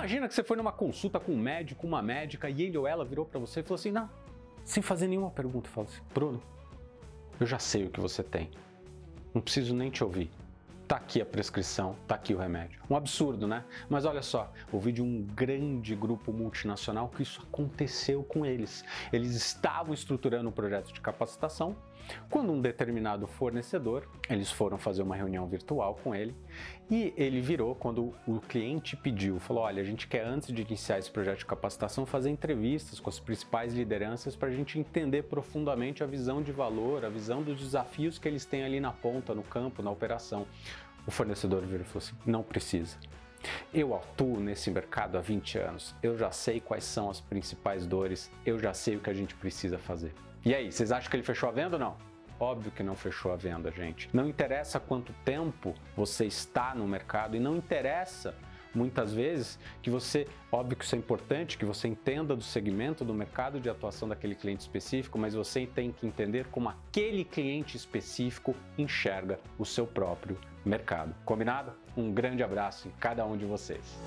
Imagina que você foi numa consulta com um médico, uma médica, e ele ou ela virou para você e falou assim: não, sem fazer nenhuma pergunta, falou assim: Bruno, eu já sei o que você tem. Não preciso nem te ouvir. Tá aqui a prescrição, tá aqui o remédio. Um absurdo, né? Mas olha só, ouvi de um grande grupo multinacional que isso aconteceu com eles. Eles estavam estruturando um projeto de capacitação quando um determinado fornecedor, eles foram fazer uma reunião virtual com ele e ele virou quando o cliente pediu, falou: "Olha, a gente quer antes de iniciar esse projeto de capacitação fazer entrevistas com as principais lideranças para a gente entender profundamente a visão de valor, a visão dos desafios que eles têm ali na ponta, no campo, na operação." O fornecedor virou e falou assim: não precisa. Eu atuo nesse mercado há 20 anos, eu já sei quais são as principais dores, eu já sei o que a gente precisa fazer. E aí, vocês acham que ele fechou a venda ou não? Óbvio que não fechou a venda, gente. Não interessa quanto tempo você está no mercado e não interessa muitas vezes que você, óbvio que isso é importante, que você entenda do segmento, do mercado de atuação daquele cliente específico, mas você tem que entender como aquele cliente específico enxerga o seu próprio mercado. Combinado? Um grande abraço em cada um de vocês.